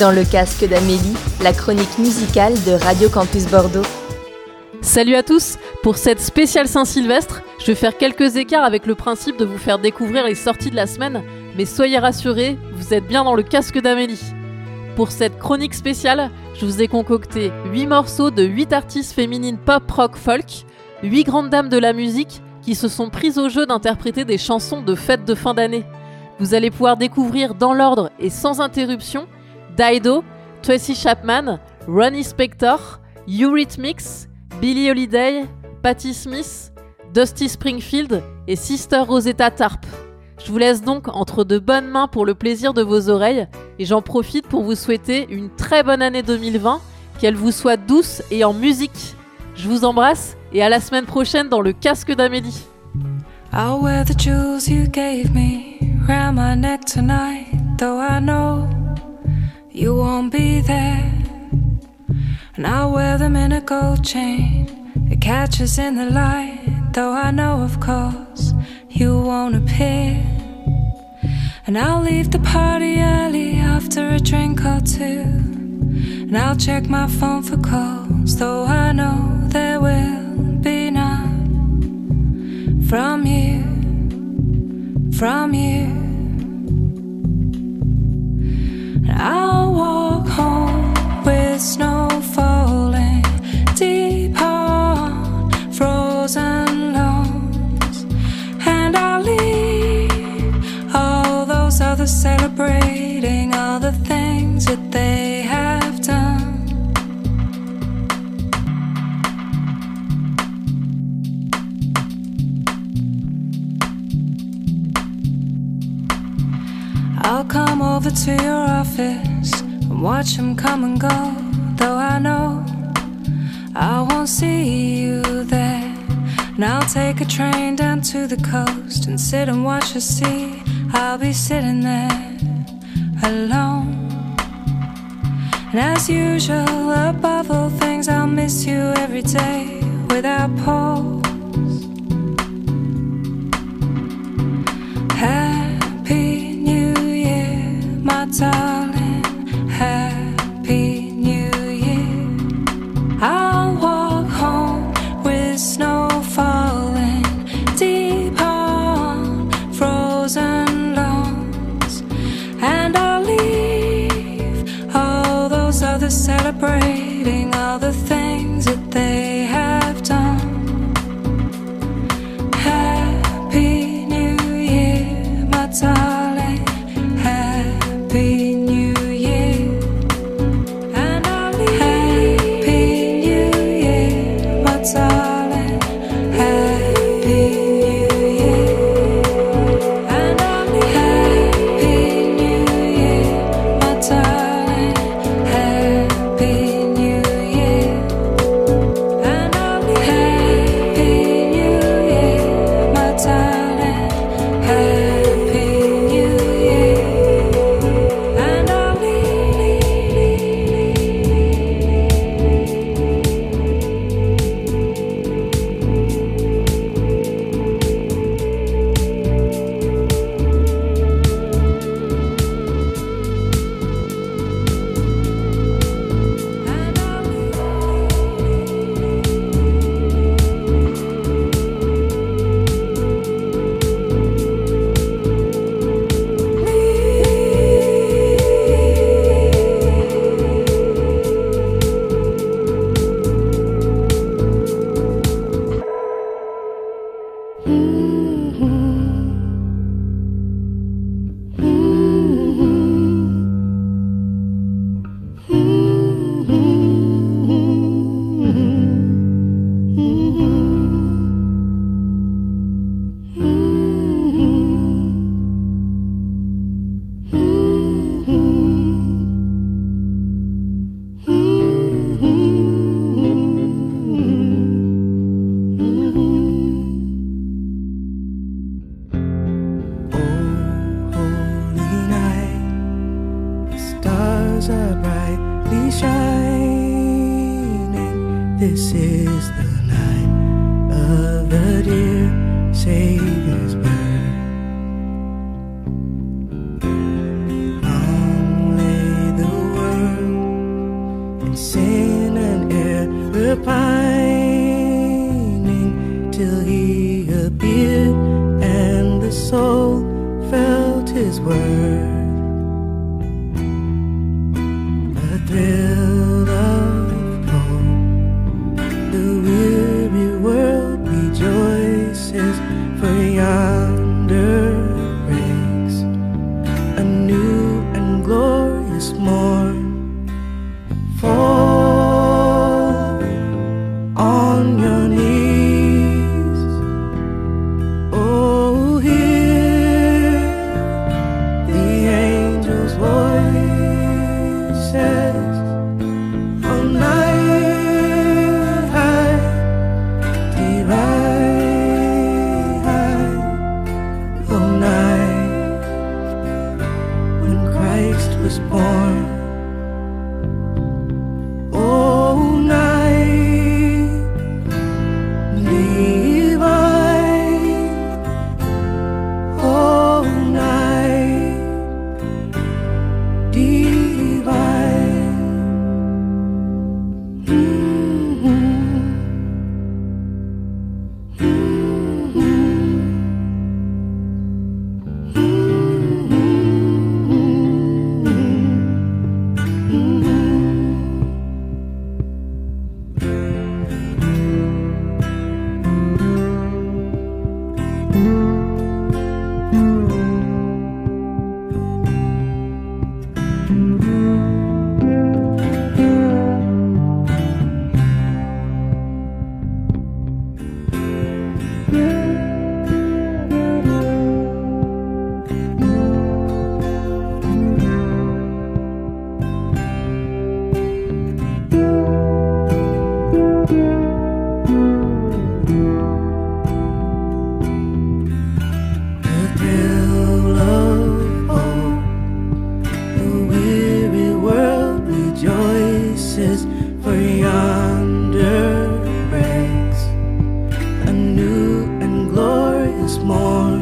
Dans le casque d'Amélie, la chronique musicale de Radio Campus Bordeaux. Salut à tous Pour cette spéciale Saint-Sylvestre, je vais faire quelques écarts avec le principe de vous faire découvrir les sorties de la semaine, mais soyez rassurés, vous êtes bien dans le casque d'Amélie. Pour cette chronique spéciale, je vous ai concocté 8 morceaux de 8 artistes féminines pop, rock, folk, 8 grandes dames de la musique qui se sont prises au jeu d'interpréter des chansons de fête de fin d'année. Vous allez pouvoir découvrir dans l'ordre et sans interruption Dido, Tracy Chapman, Ronnie Spector, Eurythmics, Billie Holiday, Patti Smith, Dusty Springfield et Sister Rosetta Tarp. Je vous laisse donc entre de bonnes mains pour le plaisir de vos oreilles et j'en profite pour vous souhaiter une très bonne année 2020, qu'elle vous soit douce et en musique. Je vous embrasse et à la semaine prochaine dans le casque d'Amélie. You won't be there. And I'll wear them in a gold chain It catches in the light, though I know, of course, you won't appear. And I'll leave the party early after a drink or two. And I'll check my phone for calls, though I know there will be none from you, from you. I'll walk home with snow falling deep on frozen lawns. And I'll leave all those others celebrating all the things that they come over to your office and watch them come and go. Though I know I won't see you there. And I'll take a train down to the coast and sit and watch the sea. I'll be sitting there alone. And as usual, above all things, I'll miss you every day without pause. Thrill The morn.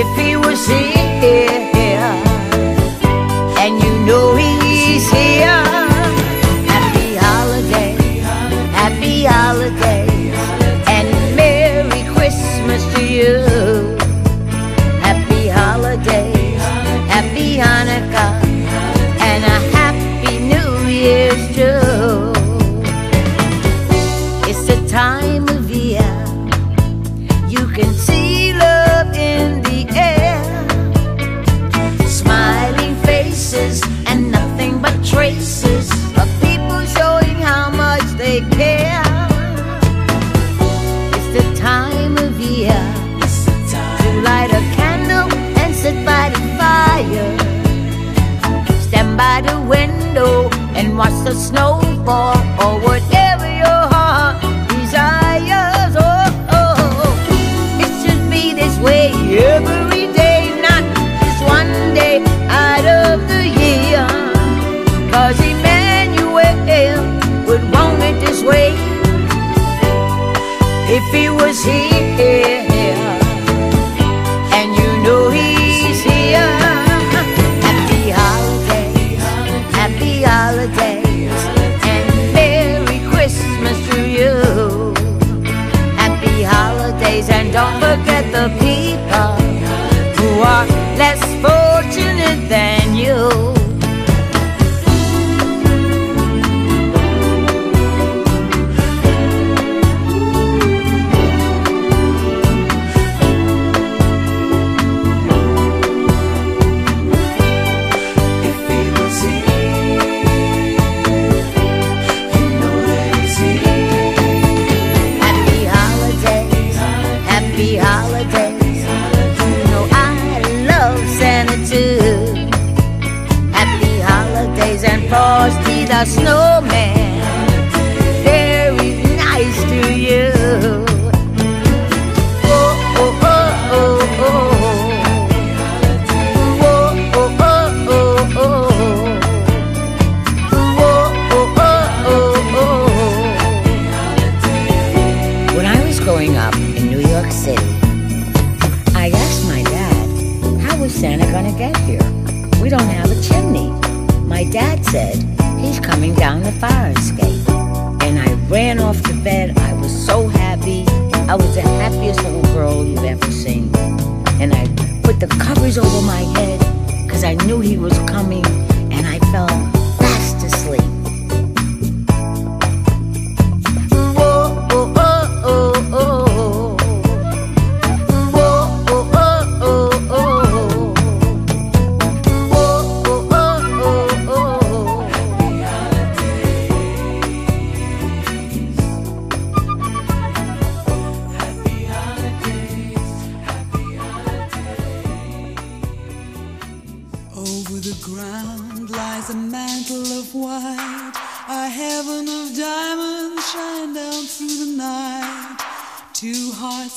if he was here. Every day, not just one day out of the year. Cause Emmanuel would want it this way if he was here. postidas no me said, he's coming down the fire escape. And I ran off to bed. I was so happy. I was the happiest little girl you've ever seen. And I put the covers over my head because I knew he was coming and I fell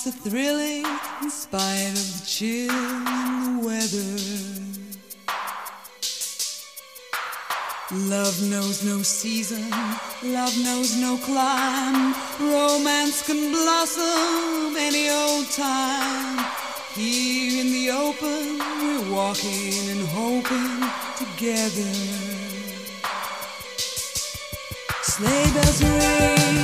Are thrilling in spite of the chill in the weather. Love knows no season, love knows no clime. Romance can blossom any old time. Here in the open, we're walking and hoping together. Sleigh bells ring,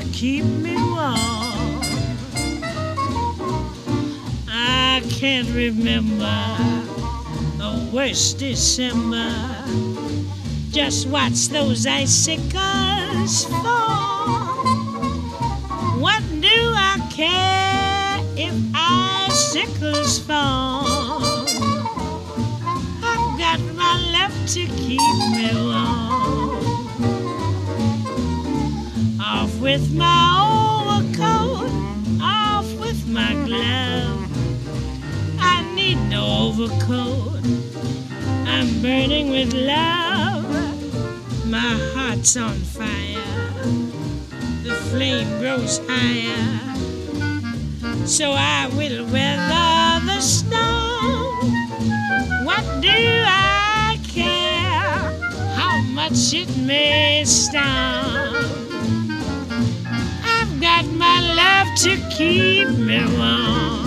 to keep me warm. I can't remember the worst December. Just watch those icicles fall. What do I care if icicles fall? I've got my love to keep me warm. With my overcoat, off with my glove. I need no overcoat. I'm burning with love. My heart's on fire. The flame grows higher. So I will weather the storm. What do I care how much it may storm? Love to keep me warm.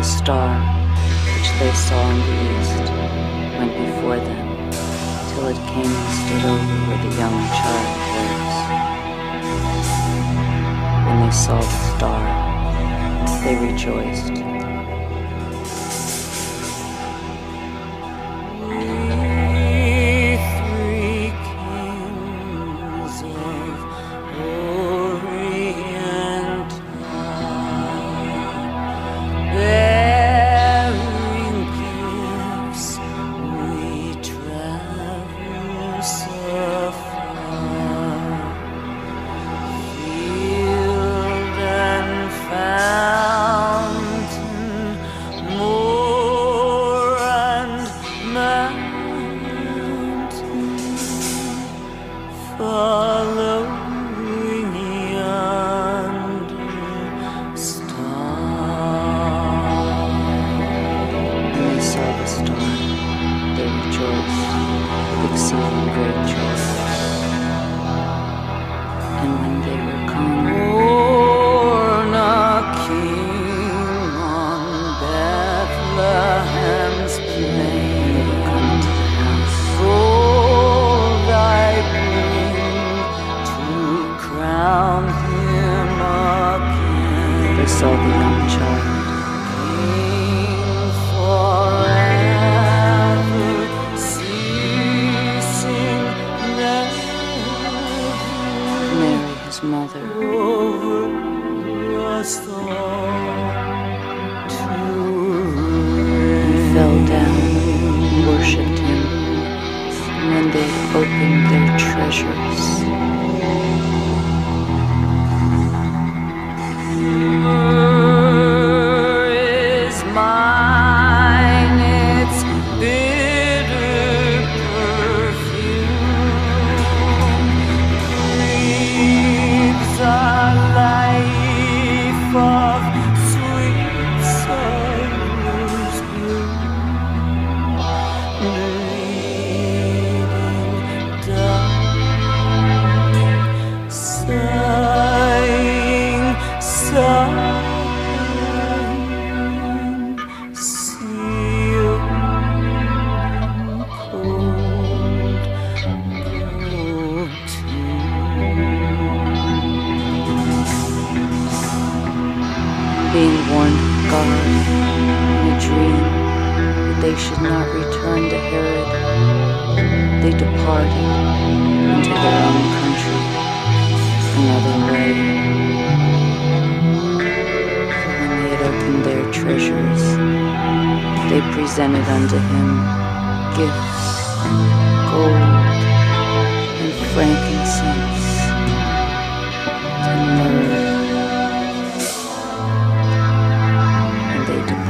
The star which they saw in the east went before them till it came and stood over where the young child was. When they saw the star, they rejoiced. grace, could see great truth.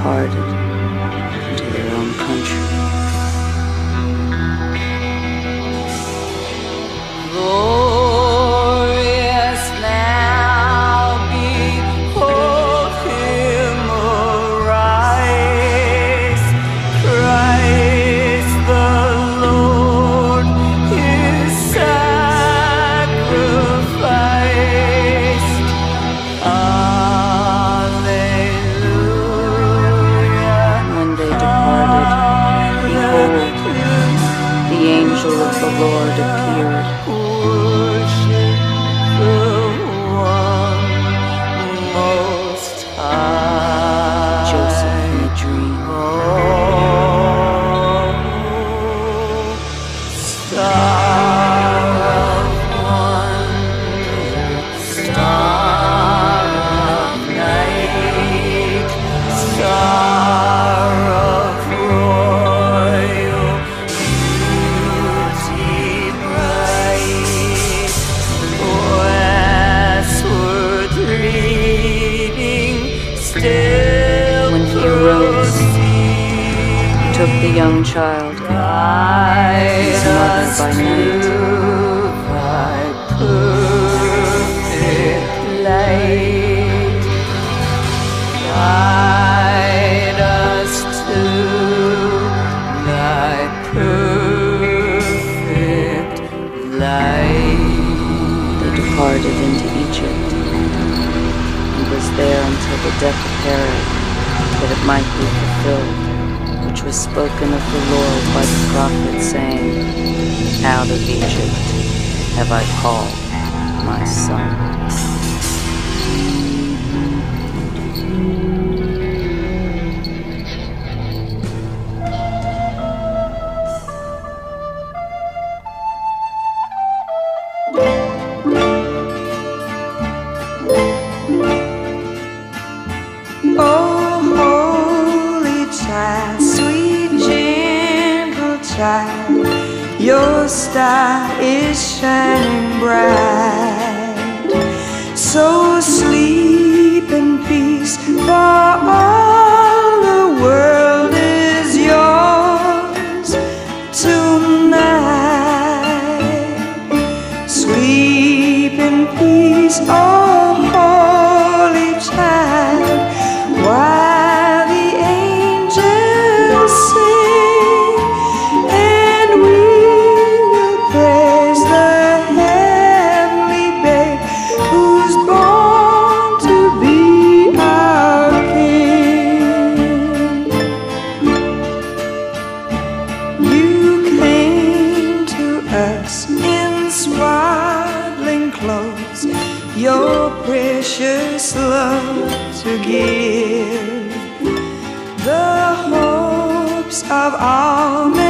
Hearted. your precious love to give. The hopes of all men.